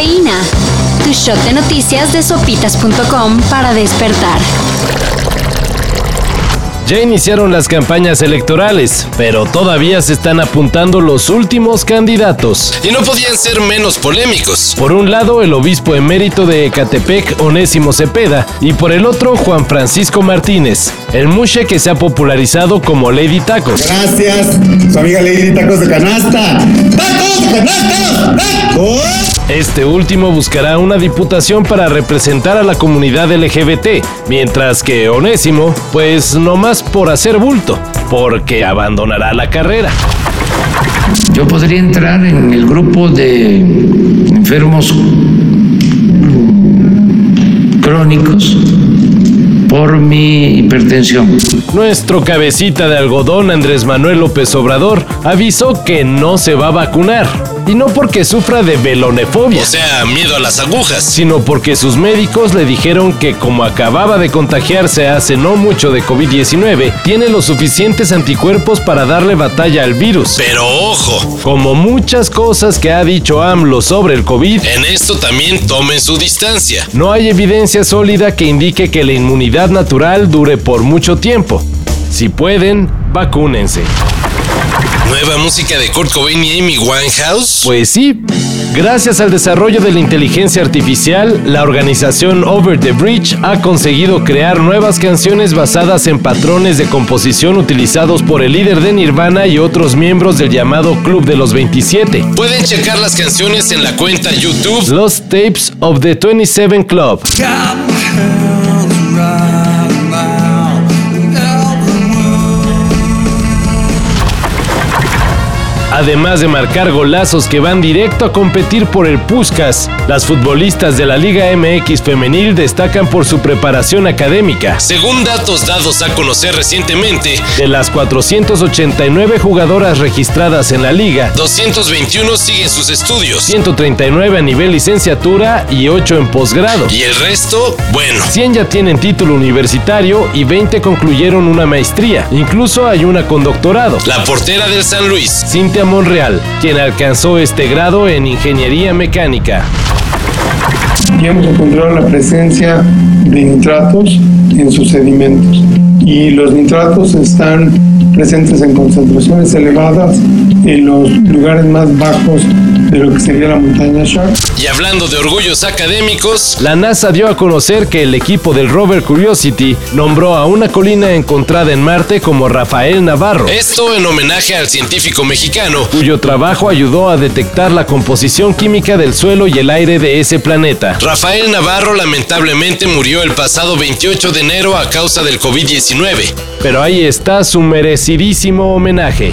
Cafeína. Tu shot de noticias de sopitas.com para despertar. Ya iniciaron las campañas electorales, pero todavía se están apuntando los últimos candidatos. Y no podían ser menos polémicos. Por un lado, el obispo emérito de Ecatepec, Onésimo Cepeda, y por el otro, Juan Francisco Martínez, el mushe que se ha popularizado como Lady Tacos. Gracias, su amiga Lady Tacos de Canasta. ¡Tacos de canasta! ¡Tacos! Este último buscará una diputación para representar a la comunidad LGBT, mientras que Onésimo, pues nomás por hacer bulto, porque abandonará la carrera. Yo podría entrar en el grupo de enfermos crónicos por mi hipertensión. Nuestro cabecita de algodón Andrés Manuel López Obrador avisó que no se va a vacunar. Y no porque sufra de velonefobia. O sea, miedo a las agujas. Sino porque sus médicos le dijeron que como acababa de contagiarse hace no mucho de COVID-19, tiene los suficientes anticuerpos para darle batalla al virus. Pero ojo. Como muchas cosas que ha dicho AMLO sobre el COVID, en esto también tomen su distancia. No hay evidencia sólida que indique que la inmunidad natural dure por mucho tiempo. Si pueden, vacúnense. ¿Nueva música de Kurt Cobain y Amy Winehouse? Pues sí. Gracias al desarrollo de la inteligencia artificial, la organización Over the Bridge ha conseguido crear nuevas canciones basadas en patrones de composición utilizados por el líder de Nirvana y otros miembros del llamado Club de los 27. Pueden checar las canciones en la cuenta YouTube Los Tapes of the 27 Club. Además de marcar golazos que van directo a competir por el Puskas, las futbolistas de la Liga MX femenil destacan por su preparación académica. Según datos dados a conocer recientemente, de las 489 jugadoras registradas en la liga, 221 siguen sus estudios, 139 a nivel licenciatura y 8 en posgrado. Y el resto, bueno. 100 ya tienen título universitario y 20 concluyeron una maestría. Incluso hay una con doctorado. La portera del San Luis, Cintia Monreal, quien alcanzó este grado en ingeniería mecánica. Y hemos encontrado la presencia de nitratos en sus sedimentos. Y los nitratos están presentes en concentraciones elevadas en los lugares más bajos Y hablando de orgullos académicos, la NASA dio a conocer que el equipo del rover Curiosity nombró a una colina encontrada en Marte como Rafael Navarro. Esto en homenaje al científico mexicano, cuyo trabajo ayudó a detectar la composición química del suelo y el aire de ese planeta. Rafael Navarro lamentablemente murió el pasado 28 de enero a causa del COVID-19. Pero ahí está su merecidísimo homenaje.